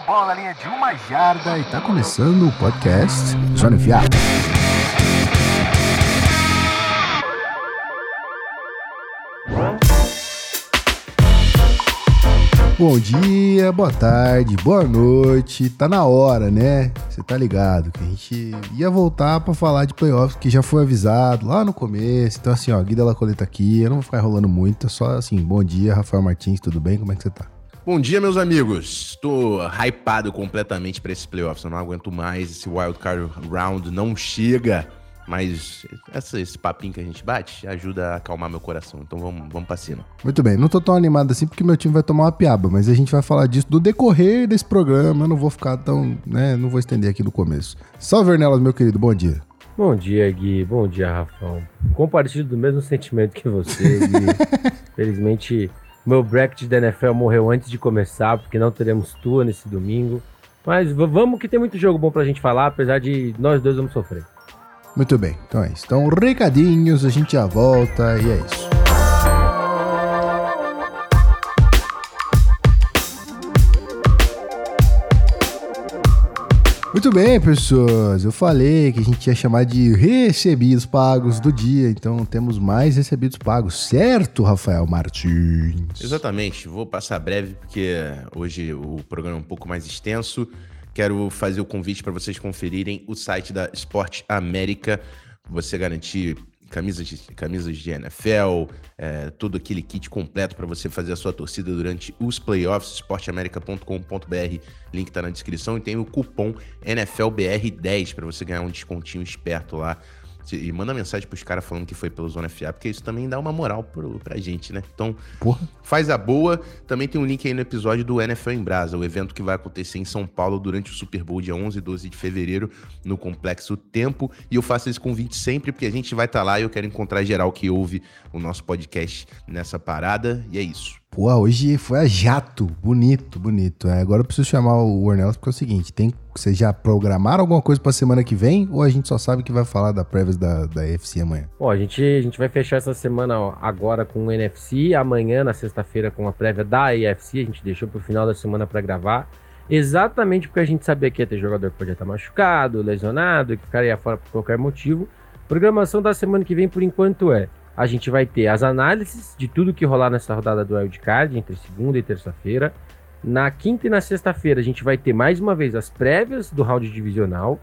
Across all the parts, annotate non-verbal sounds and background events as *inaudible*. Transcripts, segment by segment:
bola na linha de uma jarda e tá começando o podcast Zona Enfiada. Bom dia, boa tarde, boa noite. Tá na hora, né? Você tá ligado que a gente ia voltar para falar de playoffs, que já foi avisado lá no começo. Então, assim, ó, Guida Lacoleta aqui. Eu não vou ficar enrolando muito, é só assim, bom dia, Rafael Martins, tudo bem? Como é que você tá? Bom dia, meus amigos. Tô hypado completamente para esse playoffs. Eu não aguento mais. Esse wild card round não chega. Mas essa, esse papinho que a gente bate ajuda a acalmar meu coração. Então vamos, vamos pra cima. Muito bem, não tô tão animado assim porque meu time vai tomar uma piaba, mas a gente vai falar disso no decorrer desse programa. Eu não vou ficar tão, né? Não vou estender aqui no começo. Salve, Vernelas, meu querido, bom dia. Bom dia, Gui. Bom dia, Rafão. Compartilho do mesmo sentimento que você, Gui. *laughs* Felizmente, meu bracket da NFL morreu antes de começar, porque não teremos tua nesse domingo. Mas vamos que tem muito jogo bom pra gente falar, apesar de nós dois vamos sofrer. Muito bem, então é isso. Então, recadinhos, a gente já volta e é isso. Muito bem, pessoas. Eu falei que a gente ia chamar de recebidos pagos do dia, então temos mais recebidos pagos, certo, Rafael Martins? Exatamente. Vou passar breve porque hoje o programa é um pouco mais extenso. Quero fazer o convite para vocês conferirem o site da Esporte América. Você garantir camisas de, camisas de NFL, é, todo aquele kit completo para você fazer a sua torcida durante os playoffs, esporteamerica.com.br, link está na descrição, e tem o cupom NFLBR10 para você ganhar um descontinho esperto lá e manda mensagem pros caras falando que foi pelo Zona FA, porque isso também dá uma moral pro, pra gente, né? Então, Porra. faz a boa. Também tem um link aí no episódio do NFL em Brasa, o evento que vai acontecer em São Paulo durante o Super Bowl, dia 11 e 12 de fevereiro, no Complexo Tempo. E eu faço esse convite sempre, porque a gente vai estar tá lá e eu quero encontrar geral que ouve o nosso podcast nessa parada. E é isso. Pô, hoje foi a jato. Bonito, bonito. É, agora eu preciso chamar o Ornelas porque é o seguinte: tem, vocês já programaram alguma coisa pra semana que vem? Ou a gente só sabe que vai falar da prévias da, da amanhã? Bom, a gente, a gente vai fechar essa semana ó, agora com o NFC, amanhã, na sexta-feira, com a prévia da UFC. A gente deixou pro final da semana para gravar. Exatamente porque a gente sabia que ia ter jogador que podia estar machucado, lesionado, que ficaria fora por qualquer motivo. Programação da semana que vem, por enquanto, é a gente vai ter as análises de tudo que rolar nessa rodada do Wildcard entre segunda e terça-feira. Na quinta e na sexta-feira a gente vai ter mais uma vez as prévias do round divisional.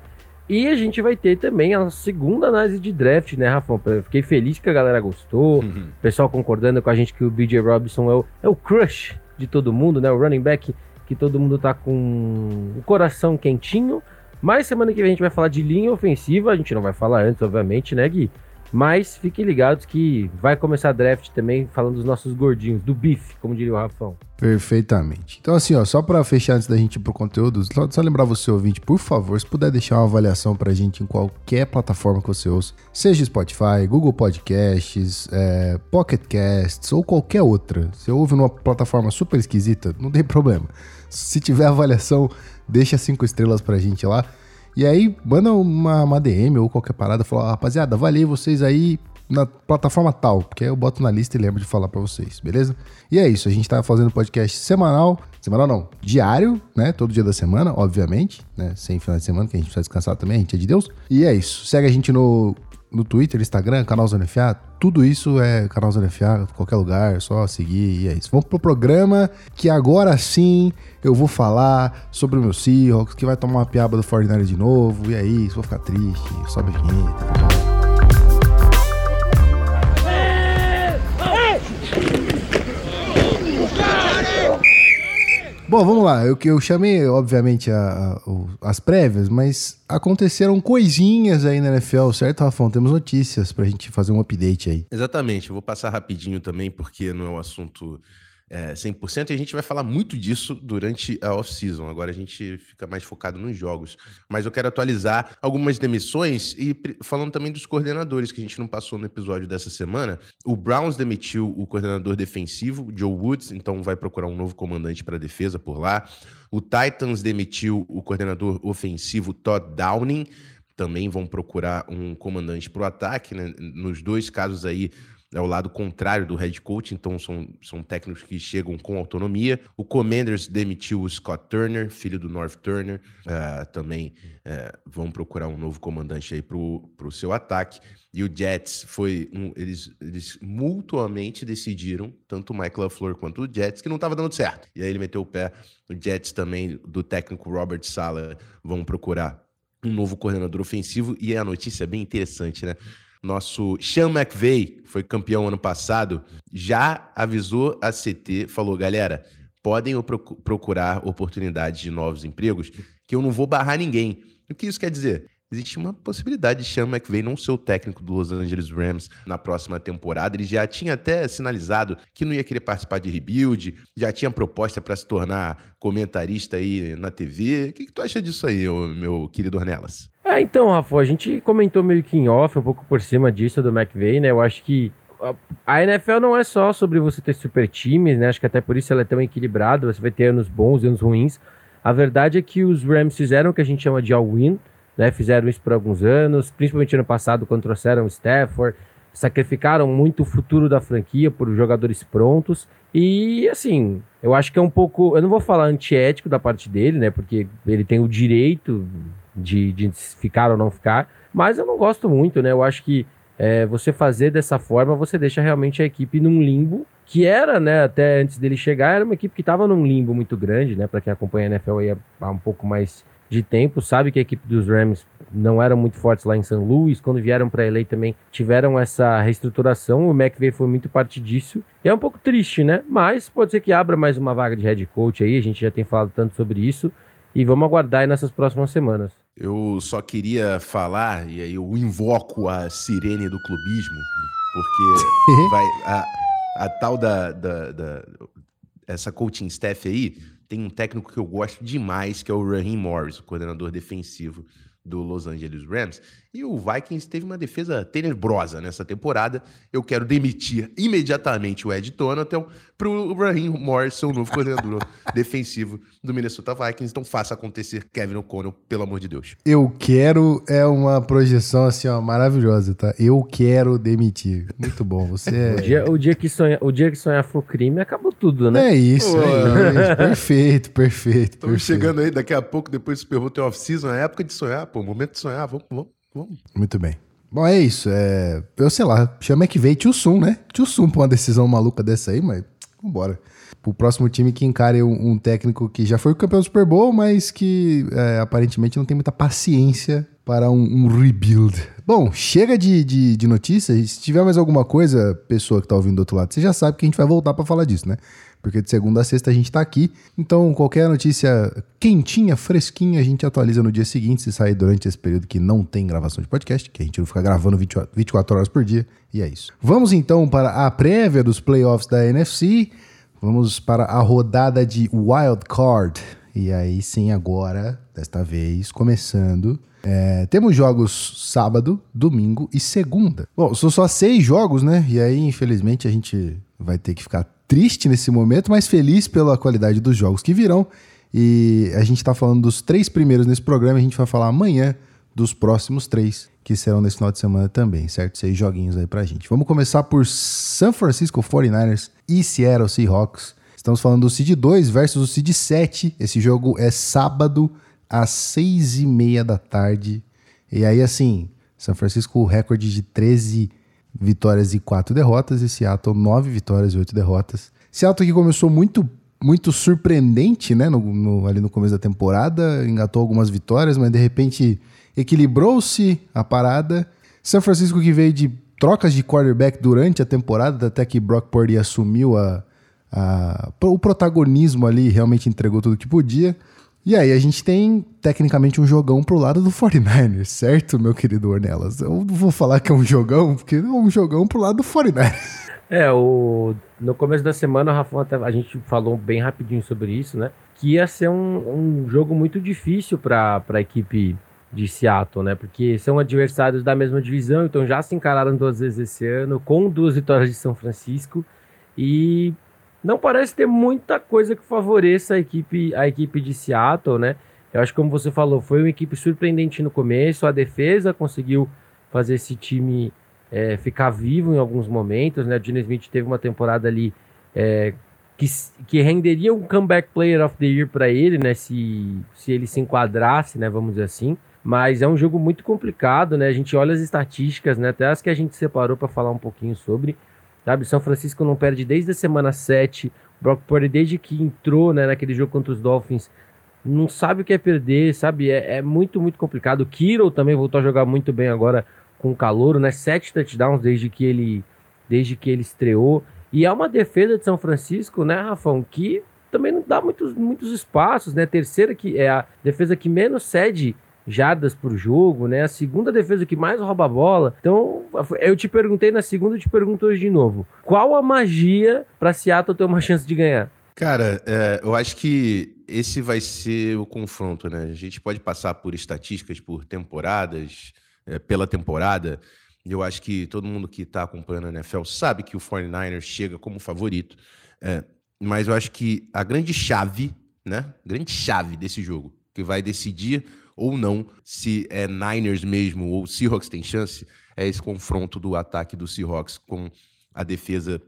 E a gente vai ter também a segunda análise de draft, né, Rafão? fiquei feliz que a galera gostou. Uhum. O pessoal concordando com a gente que o BJ Robinson é o, é o crush de todo mundo, né? O running back que todo mundo tá com o coração quentinho. Mas semana que vem a gente vai falar de linha ofensiva. A gente não vai falar antes, obviamente, né, Gui? Mas fiquem ligados que vai começar a draft também falando dos nossos gordinhos, do bife, como diria o Rafão. Perfeitamente. Então, assim, ó, só para fechar antes da gente ir pro conteúdo, só, só lembrar você, ouvinte, por favor, se puder deixar uma avaliação pra gente em qualquer plataforma que você ouça, seja Spotify, Google Podcasts, é, Pocket Casts ou qualquer outra. Você ouve numa plataforma super esquisita, não tem *laughs* problema. Se tiver avaliação, deixa cinco estrelas pra gente lá. E aí, manda uma, uma DM ou qualquer parada, fala, rapaziada, valeu vocês aí na plataforma tal, porque aí eu boto na lista e lembro de falar para vocês, beleza? E é isso, a gente tá fazendo podcast semanal, semanal não, diário, né? Todo dia da semana, obviamente, né? Sem final de semana, que a gente precisa descansar também, a gente é de Deus. E é isso, segue a gente no no Twitter, Instagram, canal Zona FA, tudo isso é canal Zona FA, qualquer lugar, é só seguir e é isso. Vamos pro programa que agora sim eu vou falar sobre o meu Seahawks, que vai tomar uma piaba do Fortnite de novo, e é isso, vou ficar triste, sobe a vinheta, tá? Bom, vamos lá. Eu, eu chamei, obviamente, a, a, as prévias, mas aconteceram coisinhas aí na NFL, certo, Rafão? Temos notícias pra gente fazer um update aí. Exatamente. Eu vou passar rapidinho também, porque não é um assunto é, 100%, e a gente vai falar muito disso durante a off-season. Agora a gente fica mais focado nos jogos. Mas eu quero atualizar algumas demissões e falando também dos coordenadores que a gente não passou no episódio dessa semana. O Browns demitiu o coordenador defensivo, Joe Woods, então vai procurar um novo comandante para a defesa por lá. O Titans demitiu o coordenador ofensivo Todd Downing. Também vão procurar um comandante para o ataque, né? Nos dois casos aí, é o lado contrário do head coach, então são, são técnicos que chegam com autonomia. O Commanders demitiu o Scott Turner, filho do North Turner, uh, também uh, vão procurar um novo comandante aí para o seu ataque. E o Jets foi um, eles, eles mutuamente decidiram, tanto o Mike LaFleur quanto o Jets, que não estava dando certo. E aí ele meteu o pé. O Jets também, do técnico Robert Sala, vão procurar um novo coordenador ofensivo. E a notícia é bem interessante, né? Nosso Sean McVay, foi campeão ano passado, já avisou a CT, falou, galera, podem procurar oportunidades de novos empregos, que eu não vou barrar ninguém. O que isso quer dizer? Existe uma possibilidade de Sean McVay não ser o técnico do Los Angeles Rams na próxima temporada. Ele já tinha até sinalizado que não ia querer participar de rebuild, já tinha proposta para se tornar comentarista aí na TV. O que, que tu acha disso aí, meu querido Ornelas? É, então, Rafa, a gente comentou meio que em off, um pouco por cima disso do McVay, né? Eu acho que a NFL não é só sobre você ter super times, né? Acho que até por isso ela é tão equilibrada. Você vai ter anos bons e anos ruins. A verdade é que os Rams fizeram o que a gente chama de all-win né? Fizeram isso por alguns anos, principalmente ano passado, quando trouxeram o Stafford, sacrificaram muito o futuro da franquia por jogadores prontos. E assim, eu acho que é um pouco. Eu não vou falar antiético da parte dele, né? Porque ele tem o direito de, de ficar ou não ficar. Mas eu não gosto muito, né? Eu acho que é, você fazer dessa forma, você deixa realmente a equipe num limbo, que era, né, até antes dele chegar, era uma equipe que estava num limbo muito grande, né? Para quem acompanha a NFL aí há um pouco mais de tempo, sabe que a equipe dos Rams não era muito forte lá em São Luís, quando vieram para LA também tiveram essa reestruturação, o McVay foi muito parte disso. E é um pouco triste, né? Mas pode ser que abra mais uma vaga de head coach aí, a gente já tem falado tanto sobre isso, e vamos aguardar aí nessas próximas semanas. Eu só queria falar, e aí eu invoco a sirene do clubismo, porque *laughs* vai a, a tal da, da, da essa coaching staff aí tem um técnico que eu gosto demais, que é o Raheem Morris, o coordenador defensivo do Los Angeles Rams. E o Vikings teve uma defesa tenebrosa nessa temporada. Eu quero demitir imediatamente o Ed Donatel para o Raheem Morrison, o novo coordenador *laughs* defensivo do Minnesota Vikings. Então faça acontecer, Kevin O'Connell, pelo amor de Deus. Eu quero é uma projeção assim, ó, maravilhosa, tá? Eu quero demitir. Muito bom. Você *laughs* é... o, dia, o, dia que sonha, o dia que sonhar for crime, acabou tudo, né? É isso, é Perfeito, perfeito. Estamos chegando aí, daqui a pouco, depois do Super Bowl tem off-season, é época de sonhar, pô, momento de sonhar, vamos, vamos. Muito bem. Bom, é isso. É... Eu sei lá, chama que veio Tio Sun, né? Tio Sun pra uma decisão maluca dessa aí, mas vambora. O próximo time que encare um, um técnico que já foi campeão do Super Bowl, mas que é, aparentemente não tem muita paciência para um, um rebuild. Bom, chega de, de, de, notícias. Se tiver mais alguma coisa, pessoa que tá ouvindo do outro lado, você já sabe que a gente vai voltar para falar disso, né? Porque de segunda a sexta a gente está aqui. Então, qualquer notícia quentinha, fresquinha, a gente atualiza no dia seguinte, se sair durante esse período que não tem gravação de podcast, que a gente não fica gravando 20, 24 horas por dia, e é isso. Vamos então para a prévia dos playoffs da NFC. Vamos para a rodada de wild card. E aí sim, agora, desta vez, começando. É, temos jogos sábado, domingo e segunda. Bom, são só seis jogos, né? E aí, infelizmente, a gente vai ter que ficar triste nesse momento, mas feliz pela qualidade dos jogos que virão. E a gente está falando dos três primeiros nesse programa, a gente vai falar amanhã dos próximos três, que serão nesse final de semana também, certo? Seis joguinhos aí pra gente. Vamos começar por San Francisco 49ers e Seattle Seahawks. Estamos falando do Seed 2 versus o Seed 7. Esse jogo é sábado às seis e meia da tarde. E aí, assim, São Francisco, recorde de 13 vitórias e quatro derrotas, e Seattle nove vitórias e oito derrotas. Seattle que começou muito muito surpreendente, né, no, no, ali no começo da temporada, engatou algumas vitórias, mas de repente equilibrou-se a parada. São Francisco que veio de trocas de quarterback durante a temporada, até que Brock Purdy assumiu a, a, o protagonismo ali, realmente entregou tudo que podia. E aí a gente tem tecnicamente um jogão pro lado do 49ers, certo, meu querido Ornelas? Eu vou falar que é um jogão, porque é um jogão pro lado do 49ers. É, o, no começo da semana, o Rafa, a gente falou bem rapidinho sobre isso, né? Que ia ser um, um jogo muito difícil para a equipe de Seattle, né? Porque são adversários da mesma divisão, então já se encararam duas vezes esse ano, com duas vitórias de São Francisco. E não parece ter muita coisa que favoreça a equipe, a equipe de Seattle, né? Eu acho que, como você falou, foi uma equipe surpreendente no começo, a defesa conseguiu fazer esse time é, ficar vivo em alguns momentos, né? O Gene Smith teve uma temporada ali é, que, que renderia um comeback player of the year para ele, né? Se, se ele se enquadrasse, né? Vamos dizer assim. Mas é um jogo muito complicado, né? A gente olha as estatísticas, né? Até as que a gente separou para falar um pouquinho sobre. Sabe, São Francisco não perde desde a semana 7. O Brock Purdy, desde que entrou né, naquele jogo contra os Dolphins, não sabe o que é perder, sabe? É, é muito, muito complicado. O Kiro também voltou a jogar muito bem agora com o calor, né? Sete touchdowns desde que ele, desde que ele estreou. E é uma defesa de São Francisco, né, Rafão, que também não dá muitos, muitos espaços, né? Terceira que é a defesa que menos cede jardas por jogo, né? A segunda defesa que mais rouba a bola. Então, eu te perguntei na segunda, eu te pergunto hoje de novo. Qual a magia para Seattle ter uma chance de ganhar? Cara, é, eu acho que esse vai ser o confronto, né? A gente pode passar por estatísticas, por temporadas, é, pela temporada. Eu acho que todo mundo que está acompanhando a NFL sabe que o 49ers chega como favorito. É, mas eu acho que a grande chave, né? Grande chave desse jogo, que vai decidir ou não se é Niners mesmo ou Seahawks tem chance, é esse confronto do ataque do Seahawks com a defesa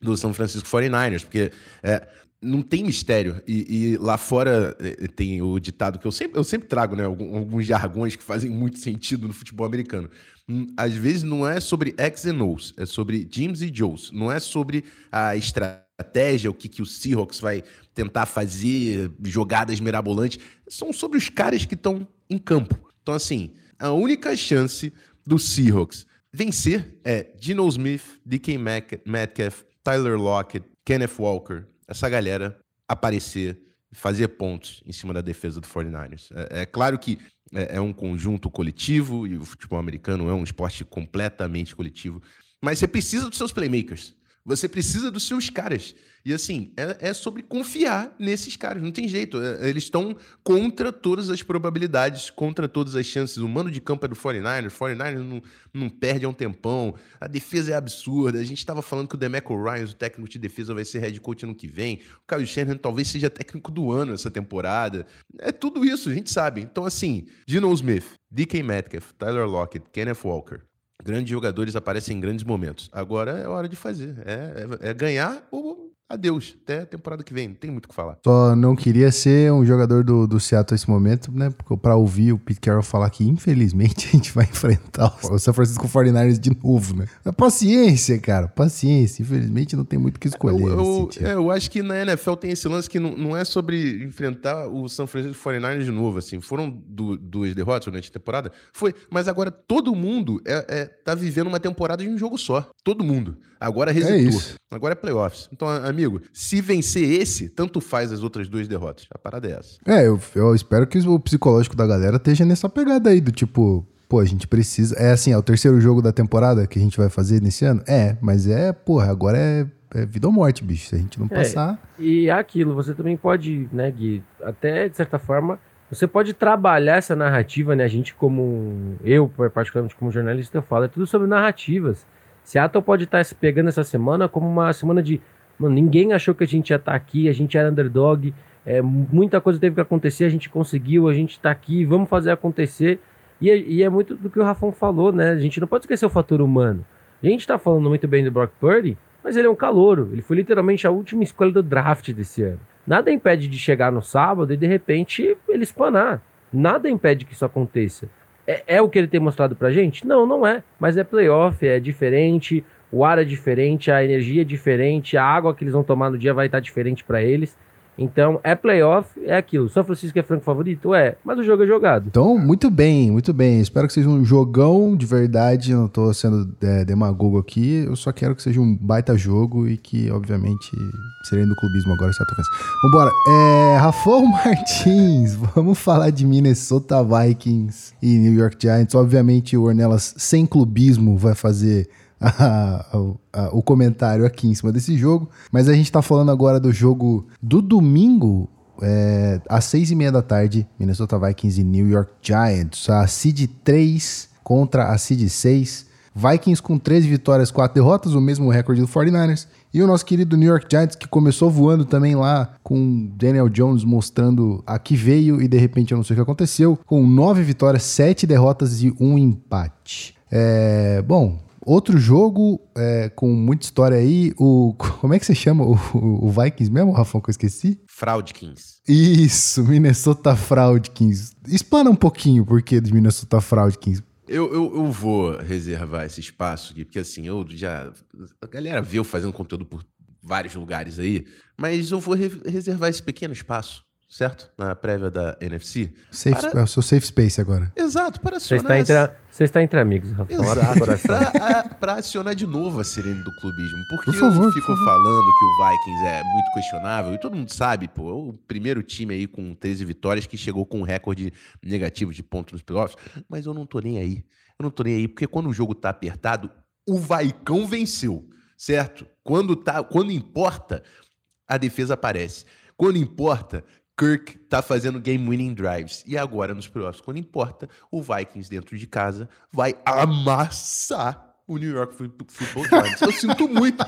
do São Francisco 49ers, porque é, não tem mistério. E, e, lá fora é, tem o ditado que eu sempre, eu sempre trago, né? Alguns jargões que fazem muito sentido no futebol americano. Hum, às vezes não é sobre X e O's, é sobre Jims e Joes. Não é sobre a estratégia, o que, que o Seahawks vai tentar fazer, jogadas mirabolantes. São sobre os caras que estão em campo. Então, assim, a única chance do Seahawks vencer é Geno Smith, DK Metcalf, Tyler Lockett, Kenneth Walker, essa galera aparecer e fazer pontos em cima da defesa do 49ers. É, é claro que é, é, um conjunto coletivo e o futebol americano é um esporte completamente coletivo, mas você precisa dos seus playmakers. Você precisa dos seus caras. E assim, é, é sobre confiar nesses caras, não tem jeito. É, eles estão contra todas as probabilidades, contra todas as chances. O mano de campo é do 49ers, o 49ers não, não perde há um tempão, a defesa é absurda. A gente estava falando que o Demeco Ryan, o técnico de defesa, vai ser head coach ano que vem. O Kyle Shanahan talvez seja técnico do ano essa temporada. É tudo isso, a gente sabe. Então, assim, Geno Smith, DK Metcalf, Tyler Lockett, Kenneth Walker, grandes jogadores aparecem em grandes momentos. Agora é hora de fazer. É, é, é ganhar ou adeus, até a temporada que vem, não tem muito o que falar. Só não queria ser um jogador do, do Seattle nesse momento, né? Pra ouvir o Pete Carroll falar que, infelizmente, *laughs* a gente vai enfrentar o San Francisco 49ers de novo, né? Paciência, cara, paciência. Infelizmente, não tem muito o que escolher. Eu, eu, é, eu acho que na NFL tem esse lance que não, não é sobre enfrentar o San Francisco 49ers de novo, assim. Foram du duas derrotas durante a temporada? Foi, mas agora todo mundo é, é, tá vivendo uma temporada de um jogo só. Todo mundo. Agora resetou. É agora é playoffs. Então, amigo, se vencer esse, tanto faz as outras duas derrotas. A parada é essa. É, eu, eu espero que o psicológico da galera esteja nessa pegada aí, do tipo, pô, a gente precisa. É assim, é o terceiro jogo da temporada que a gente vai fazer nesse ano? É, mas é, porra, agora é, é vida ou morte, bicho. Se a gente não é, passar. E é aquilo, você também pode, né, Gui, até de certa forma. Você pode trabalhar essa narrativa, né? A gente, como. Eu, particularmente como jornalista, eu falo, é tudo sobre narrativas. Seattle pode estar se pegando essa semana como uma semana de Mano, ninguém achou que a gente ia estar tá aqui, a gente era underdog, é, muita coisa teve que acontecer, a gente conseguiu, a gente está aqui, vamos fazer acontecer. E, é, e, é muito do que o Rafão falou, né? A gente não pode esquecer o fator humano. A gente está falando muito bem do Brock Purdy, mas ele é um calouro. Ele foi literalmente a última escolha do draft desse ano. Nada impede de chegar no sábado e de repente ele espanar. Nada impede que isso aconteça. É, é o que ele tem mostrado pra gente? Não, não é. Mas é playoff, é diferente o ar é diferente, a energia é diferente, a água que eles vão tomar no dia vai estar diferente para eles. Então, é playoff, é aquilo. São Francisco é franco favorito? É, mas o jogo é jogado. Então, muito bem, muito bem. Espero que seja um jogão de verdade. Não estou sendo é, demagogo aqui. Eu só quero que seja um baita jogo e que, obviamente, serei do clubismo agora, certo. Vambora. É, Rafael *laughs* Martins, vamos falar de Minnesota Vikings e New York Giants. Obviamente, o Ornelas sem clubismo vai fazer *laughs* a, a, o comentário aqui em cima desse jogo. Mas a gente está falando agora do jogo do domingo, é, às seis e meia da tarde, Minnesota Vikings e New York Giants. A seed 3 contra a seed 6. Vikings com 13 vitórias, 4 derrotas, o mesmo recorde do 49ers. E o nosso querido New York Giants, que começou voando também lá, com Daniel Jones mostrando a que veio e de repente eu não sei o que aconteceu, com 9 vitórias, 7 derrotas e um empate. É, bom, Outro jogo é, com muita história aí, o. *laughs* Como é que você chama o, o Vikings mesmo, Rafão, que eu esqueci? Fraudkins. Isso, Minnesota Fraudkins. Explana um pouquinho o porquê de Minnesota Fraudkins. Eu, eu, eu, vou reservar esse espaço aqui, porque assim, eu já. A galera viu fazendo conteúdo por vários lugares aí, mas eu vou re reservar esse pequeno espaço certo? Na prévia da NFC. Safe, para... É o seu safe space agora. Exato, para acionar... Você está entre, você está entre amigos, Para acionar de novo a sirene do clubismo. Porque Por favor, eu fico falando que o Vikings é muito questionável, e todo mundo sabe, pô, é o primeiro time aí com 13 vitórias que chegou com um recorde negativo de pontos nos playoffs, mas eu não tô nem aí. Eu não tô nem aí, porque quando o jogo tá apertado, o Vaicão venceu, certo? Quando, tá, quando importa, a defesa aparece. Quando importa, Kirk tá fazendo game winning drives. E agora, nos playoffs, quando importa, o Vikings dentro de casa vai amassar o New York Football Giants. Eu sinto muito.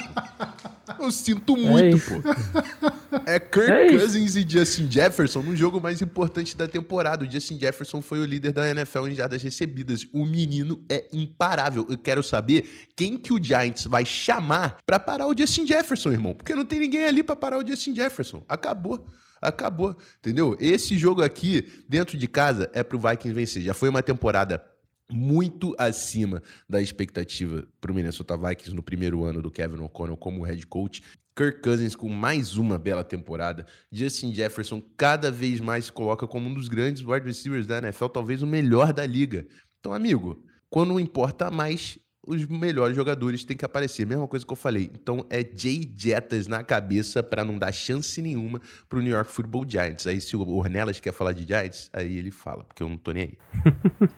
Eu sinto muito, é pô. É Kirk é Cousins e Justin Jefferson no jogo mais importante da temporada. O Justin Jefferson foi o líder da NFL em jardas recebidas. O menino é imparável. Eu quero saber quem que o Giants vai chamar para parar o Justin Jefferson, irmão. Porque não tem ninguém ali para parar o Justin Jefferson. Acabou. Acabou, entendeu? Esse jogo aqui, dentro de casa, é pro Vikings vencer. Já foi uma temporada muito acima da expectativa para o Minnesota Vikings no primeiro ano do Kevin O'Connell como head coach. Kirk Cousins com mais uma bela temporada. Justin Jefferson cada vez mais se coloca como um dos grandes wide receivers da NFL, talvez o melhor da liga. Então, amigo, quando importa mais, os melhores jogadores têm que aparecer. Mesma coisa que eu falei. Então é Jay Jettas na cabeça para não dar chance nenhuma pro New York Football Giants. Aí se o Ornelas quer falar de Giants, aí ele fala, porque eu não tô nem aí.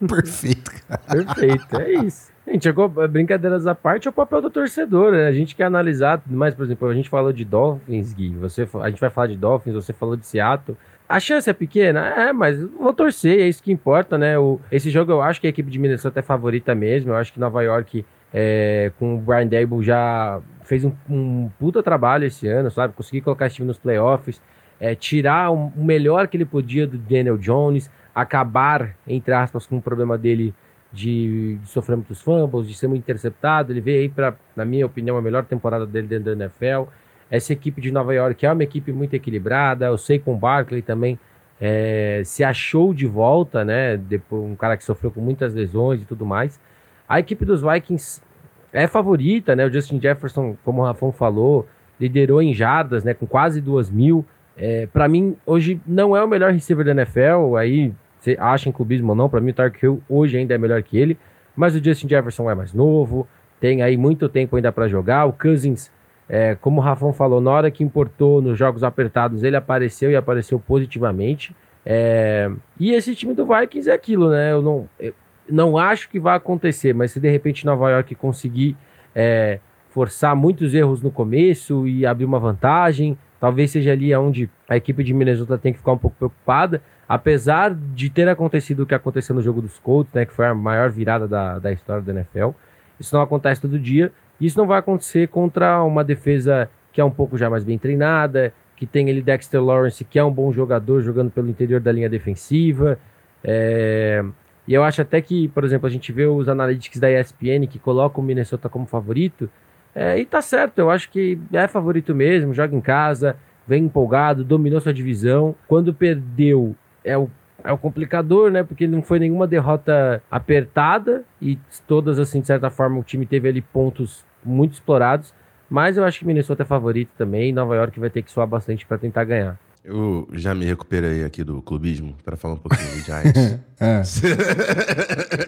*laughs* Perfeito, cara. Perfeito, é isso. Gente, brincadeiras à parte, é o papel do torcedor, né? A gente quer analisar, mas, por exemplo, a gente falou de Dolphins, Gui, você, a gente vai falar de Dolphins, você falou de Seattle. A chance é pequena? É, mas vou torcer, é isso que importa, né? O, esse jogo eu acho que a equipe de Minnesota é favorita mesmo. Eu acho que Nova York, é, com o Brian Dable, já fez um, um, puta trabalho esse ano, sabe? Conseguir colocar esse time nos playoffs, é, tirar o, o melhor que ele podia do Daniel Jones, acabar, entre aspas, com o problema dele de, de, sofrer muitos fumbles, de ser muito interceptado. Ele veio aí para, na minha opinião, a melhor temporada dele dentro da NFL. Essa equipe de Nova York é uma equipe muito equilibrada. Eu sei com o Barkley também é, se achou de volta, né? Depois, um cara que sofreu com muitas lesões e tudo mais. A equipe dos Vikings é favorita, né? O Justin Jefferson, como o Rafão falou, liderou em jadas, né? Com quase duas mil. É, para mim, hoje não é o melhor receiver da NFL. Aí, você acha em clubismo ou não, para mim o Tark Hill hoje ainda é melhor que ele. Mas o Justin Jefferson é mais novo, tem aí muito tempo ainda para jogar. O Cousins é, como o Rafão falou, na hora que importou nos jogos apertados, ele apareceu e apareceu positivamente. É, e esse time do Vikings é aquilo, né? Eu não, eu não acho que vai acontecer, mas se de repente Nova York conseguir é, forçar muitos erros no começo e abrir uma vantagem, talvez seja ali onde a equipe de Minnesota tem que ficar um pouco preocupada. Apesar de ter acontecido o que aconteceu no jogo dos Colts, né, que foi a maior virada da, da história da NFL, isso não acontece todo dia. Isso não vai acontecer contra uma defesa que é um pouco já mais bem treinada, que tem ele Dexter Lawrence, que é um bom jogador jogando pelo interior da linha defensiva. É... E eu acho até que, por exemplo, a gente vê os analytics da ESPN que colocam o Minnesota como favorito. É, e tá certo, eu acho que é favorito mesmo, joga em casa, vem empolgado, dominou sua divisão. Quando perdeu, é o é o complicador, né? Porque não foi nenhuma derrota apertada e todas, assim, de certa forma, o time teve ali pontos muito explorados. Mas eu acho que Minnesota é favorito também. Nova York vai ter que suar bastante para tentar ganhar. Eu já me recuperei aqui do clubismo para falar um pouquinho do Giants. *laughs* é.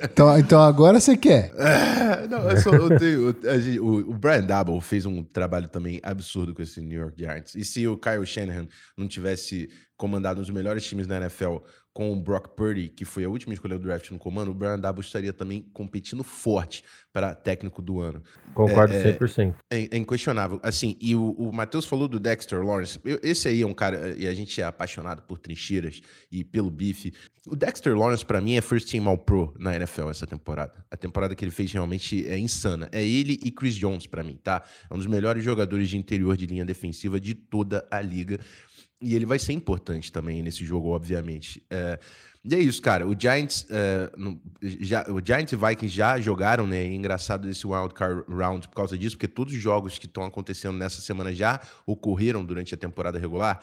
então, então agora você quer. É, não, eu só, eu tenho, o, o Brian Double fez um trabalho também absurdo com esse New York Giants. E se o Kyle Shanahan não tivesse comandado um dos melhores times da NFL com o Brock Purdy, que foi a última escolha do draft no comando, o Brian Dabo estaria também competindo forte para técnico do ano. Concordo é, 100%. É, é, é inquestionável. Assim, e o, o Matheus falou do Dexter Lawrence. Eu, esse aí é um cara, e a gente é apaixonado por trincheiras e pelo bife. O Dexter Lawrence, para mim, é first team all pro na NFL essa temporada. A temporada que ele fez realmente é insana. É ele e Chris Jones para mim, tá? É um dos melhores jogadores de interior de linha defensiva de toda a liga. E ele vai ser importante também nesse jogo, obviamente. É, e é isso, cara. O Giants, é, no, já, o Giants e Vikings já jogaram, né? É engraçado esse wildcard round por causa disso, porque todos os jogos que estão acontecendo nessa semana já ocorreram durante a temporada regular.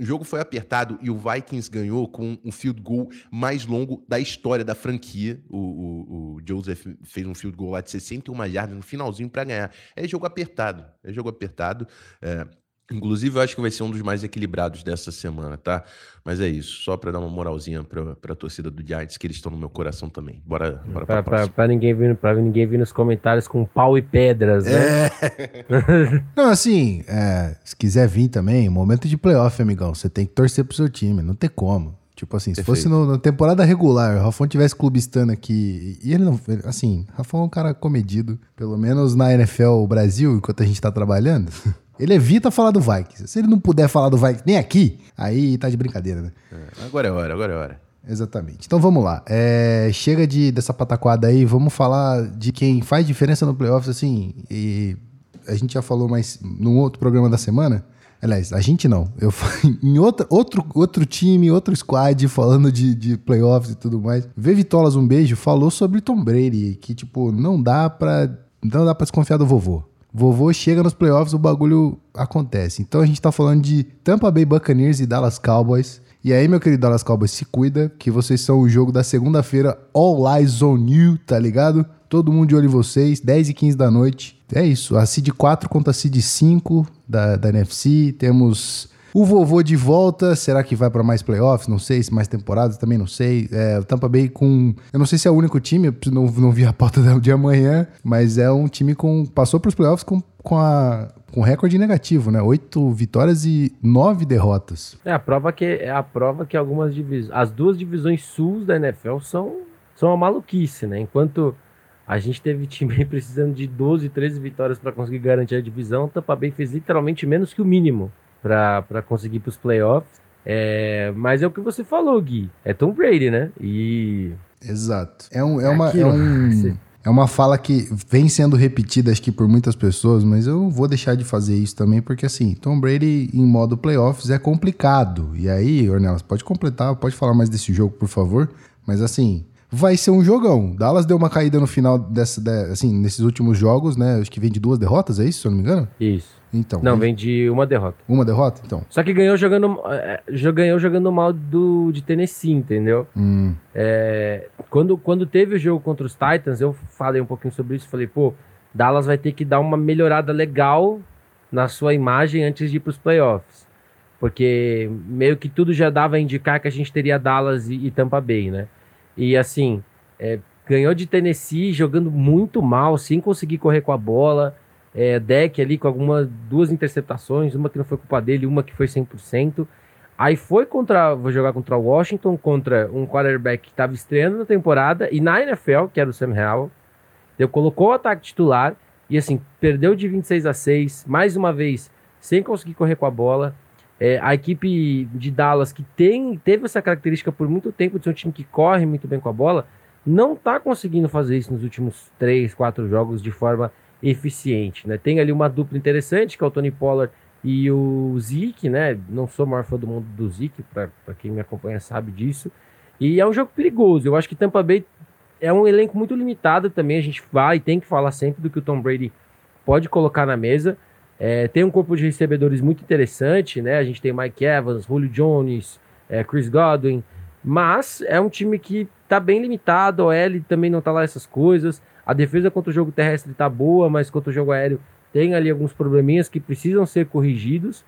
O jogo foi apertado e o Vikings ganhou com um field goal mais longo da história da franquia. O, o, o Joseph fez um field goal lá de 61 jardas no finalzinho para ganhar. É jogo apertado. É jogo apertado. É, Inclusive, eu acho que vai ser um dos mais equilibrados dessa semana, tá? Mas é isso, só para dar uma moralzinha para a torcida do Giants, que eles estão no meu coração também. Bora, bora pra, pra, pra ninguém vir, pra ninguém vir nos comentários com pau e pedras, né? É. *laughs* não, assim, é, se quiser vir também, momento de playoff, amigão, você tem que torcer pro seu time, não tem como. Tipo assim, se fosse no, na temporada regular, o Rafão tivesse clubistando aqui, e ele não. Assim, Rafão é um cara comedido, pelo menos na NFL Brasil, enquanto a gente tá trabalhando. *laughs* Ele evita falar do Vikings. Se ele não puder falar do Vikings nem aqui, aí tá de brincadeira, né? É, agora é hora, agora é hora. Exatamente. Então vamos lá. É, chega de, dessa pataquada aí, vamos falar de quem faz diferença no playoffs, assim. E a gente já falou mais num outro programa da semana. Aliás, a gente não. Eu *laughs* em outra, outro, outro time, outro squad falando de, de playoffs e tudo mais. Vê Vitolas um beijo falou sobre Tom Brady, que tipo, não dá pra. Não dá pra desconfiar do vovô. Vovô chega nos playoffs, o bagulho acontece. Então a gente tá falando de Tampa Bay Buccaneers e Dallas Cowboys. E aí, meu querido Dallas Cowboys, se cuida, que vocês são o jogo da segunda-feira, All Eyes on You, tá ligado? Todo mundo de olho em vocês, 10 e 15 da noite. É isso, a Seed 4 contra a Seed 5 da, da NFC. Temos o vovô de volta, será que vai para mais playoffs? Não sei, se mais temporadas, também não sei. É, o Tampa Bay com. Eu não sei se é o único time, não, não vi a pauta *laughs* de amanhã, mas é um time com. Passou para os playoffs com, com a. Com recorde negativo, né? Oito vitórias e nove derrotas. É a prova que é a prova que algumas divisões, as duas divisões sul da NFL são são uma maluquice, né? Enquanto a gente teve time precisando de 12, 13 vitórias para conseguir garantir a divisão, Tampa Bay fez literalmente menos que o mínimo para conseguir para os playoffs. É, mas é o que você falou, Gui. É Tom Brady, né? E. Exato. É, um, é, é uma. É, um, *laughs* é uma fala que vem sendo repetida, acho que por muitas pessoas, mas eu vou deixar de fazer isso também, porque assim, Tom Brady em modo playoffs é complicado. E aí, Ornelas, pode completar, pode falar mais desse jogo, por favor. Mas assim, vai ser um jogão. Dallas deu uma caída no final dessa, de, assim, nesses últimos jogos, né? Acho que vem de duas derrotas, é isso, se eu não me engano? Isso. Então. Não, vem de uma derrota. Uma derrota? Então. Só que ganhou jogando, é, ganhou jogando mal do, de Tennessee, entendeu? Hum. É, quando, quando teve o jogo contra os Titans, eu falei um pouquinho sobre isso. Falei, pô, Dallas vai ter que dar uma melhorada legal na sua imagem antes de ir para os playoffs. Porque meio que tudo já dava a indicar que a gente teria Dallas e, e Tampa Bay, né? E assim, é, ganhou de Tennessee jogando muito mal, sem conseguir correr com a bola é, deck ali com algumas duas interceptações, uma que não foi culpa dele, uma que foi 100%. Aí foi contra, vou jogar contra o Washington, contra um quarterback que estava estreando na temporada e na NFL, que era o Sam Howell. Ele colocou o ataque titular e assim, perdeu de 26 a 6, mais uma vez, sem conseguir correr com a bola. É, a equipe de Dallas, que tem, teve essa característica por muito tempo de ser um time que corre muito bem com a bola, não está conseguindo fazer isso nos últimos 3, 4 jogos de forma eficiente, né? Tem ali uma dupla interessante, que é o Tony Pollard e o Zeke, né? Não sou o maior fã do mundo do Zeke, para quem me acompanha sabe disso. E é um jogo perigoso. Eu acho que Tampa Bay é um elenco muito limitado também. A gente vai e tem que falar sempre do que o Tom Brady pode colocar na mesa. É, tem um corpo de recebedores muito interessante, né? A gente tem Mike Evans, Julio Jones, é, Chris Godwin, mas é um time que tá bem limitado. O L também não tá lá essas coisas. A defesa contra o jogo terrestre tá boa, mas contra o jogo aéreo tem ali alguns probleminhas que precisam ser corrigidos.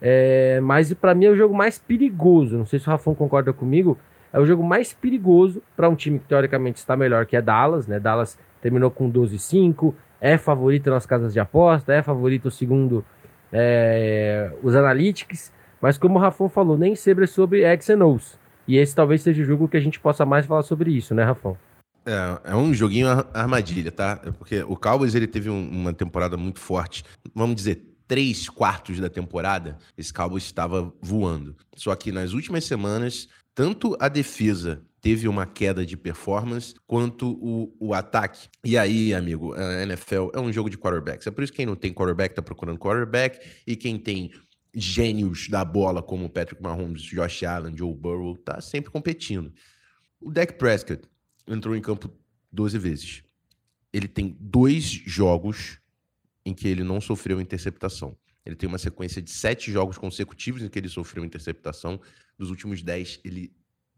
É, mas para mim é o jogo mais perigoso. Não sei se o Rafão concorda comigo. É o jogo mais perigoso para um time que teoricamente está melhor, que é Dallas. Né? Dallas terminou com 12-5, é favorito nas casas de aposta, é favorito segundo é, os analytics. Mas como o Rafão falou, nem sempre é sobre X and O's. E esse talvez seja o jogo que a gente possa mais falar sobre isso, né, Rafão? É, é um joguinho armadilha, tá? É porque o Cowboys ele teve um, uma temporada muito forte. Vamos dizer, três quartos da temporada, esse Cowboys estava voando. Só que nas últimas semanas, tanto a defesa teve uma queda de performance, quanto o, o ataque. E aí, amigo, a NFL é um jogo de quarterbacks. É por isso que quem não tem quarterback tá procurando quarterback, e quem tem gênios da bola como Patrick Mahomes, Josh Allen, Joe Burrow, tá sempre competindo. O Dak Prescott entrou em campo 12 vezes. Ele tem dois jogos em que ele não sofreu interceptação. Ele tem uma sequência de sete jogos consecutivos em que ele sofreu interceptação. Dos últimos dez, ele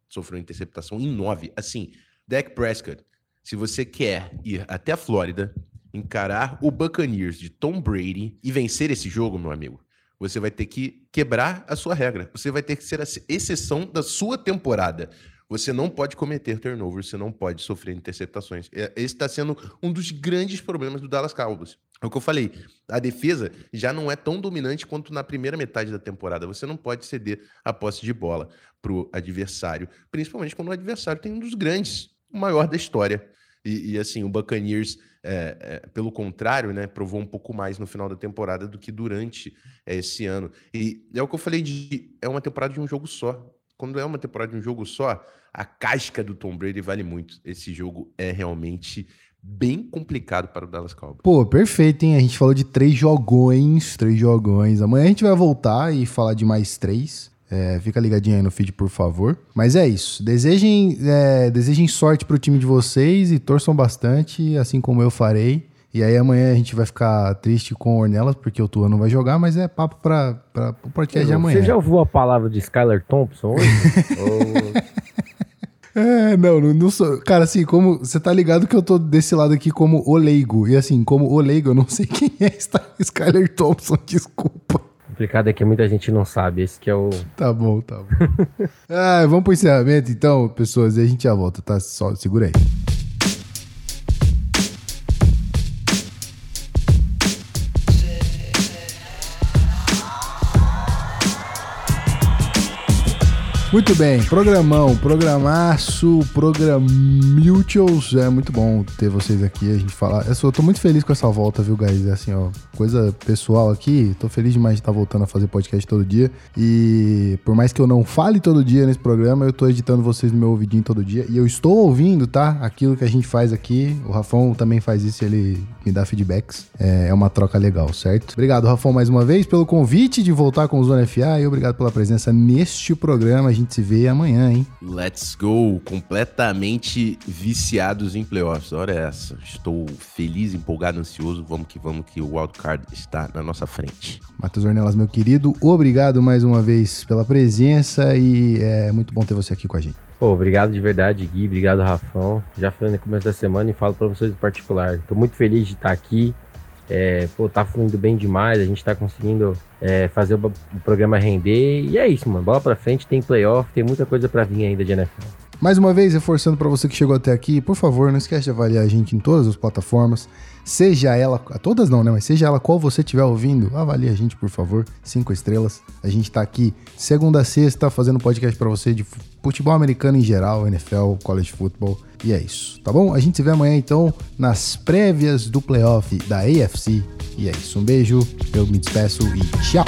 sofreu interceptação em nove. Assim, Dak Prescott, se você quer ir até a Flórida, encarar o Buccaneers de Tom Brady e vencer esse jogo, meu amigo, você vai ter que quebrar a sua regra. Você vai ter que ser a exceção da sua temporada. Você não pode cometer turnovers, você não pode sofrer interceptações. É, esse está sendo um dos grandes problemas do Dallas Cowboys. É o que eu falei. A defesa já não é tão dominante quanto na primeira metade da temporada. Você não pode ceder a posse de bola para o adversário, principalmente quando o adversário tem um dos grandes, o maior da história. E, e assim, o Buccaneers, é, é, pelo contrário, né, provou um pouco mais no final da temporada do que durante é, esse ano. E é o que eu falei de. É uma temporada de um jogo só. Quando é uma temporada de um jogo só, a casca do Tom Brady vale muito. Esse jogo é realmente bem complicado para o Dallas Cowboys. Pô, perfeito, hein? A gente falou de três jogões, três jogões. Amanhã a gente vai voltar e falar de mais três. É, fica ligadinho aí no feed, por favor. Mas é isso. Desejem, é, desejem sorte pro time de vocês e torçam bastante, assim como eu farei. E aí amanhã a gente vai ficar triste com o Ornelas, porque o Tua não vai jogar, mas é papo para o podcast de amanhã. Você já ouviu a palavra de Skyler Thompson hoje? *laughs* Ou... É, não, não, não, sou. Cara, assim, como. Você tá ligado que eu tô desse lado aqui como o leigo. E assim, como o leigo, eu não sei *laughs* quem é Skyler Thompson, desculpa. O complicado é que muita gente não sabe. Esse que é o. Tá bom, tá bom. *laughs* ah, vamos pro encerramento então, pessoas, e a gente já volta, tá? Só segura aí. Muito bem, programão, programaço, programilchos. É muito bom ter vocês aqui, a gente falar. Eu, eu tô muito feliz com essa volta, viu, guys? É assim, ó, coisa pessoal aqui. Tô feliz demais de estar voltando a fazer podcast todo dia. E por mais que eu não fale todo dia nesse programa, eu tô editando vocês no meu ouvidinho todo dia. E eu estou ouvindo, tá? Aquilo que a gente faz aqui. O Rafão também faz isso, ele me dá feedbacks. É, é uma troca legal, certo? Obrigado, Rafão, mais uma vez pelo convite de voltar com o Zona FA e obrigado pela presença neste programa gente se vê amanhã, hein? Let's go! Completamente viciados em playoffs. É essa. Estou feliz, empolgado, ansioso. Vamos que vamos, que o wildcard está na nossa frente. Matheus Ornelas, meu querido, obrigado mais uma vez pela presença e é muito bom ter você aqui com a gente. Pô, obrigado de verdade, Gui. Obrigado, Rafão. Já falei no começo da semana e falo para vocês em particular. Estou muito feliz de estar aqui. É, pô, tá fluindo bem demais, a gente tá conseguindo é, fazer o, o, programa render. E é isso, mano. Bola pra frente, tem playoff, tem muita coisa para vir ainda de NFL. Mais uma vez, reforçando para você que chegou até aqui, por favor, não esquece de avaliar a gente em todas as plataformas. Seja ela, todas não, né? Mas seja ela qual você estiver ouvindo, avalie a gente, por favor. Cinco estrelas. A gente tá aqui segunda a sexta fazendo podcast para você de futebol americano em geral, NFL, college football. E é isso, tá bom? A gente se vê amanhã então nas prévias do playoff da AFC. E é isso, um beijo, eu me despeço e tchau!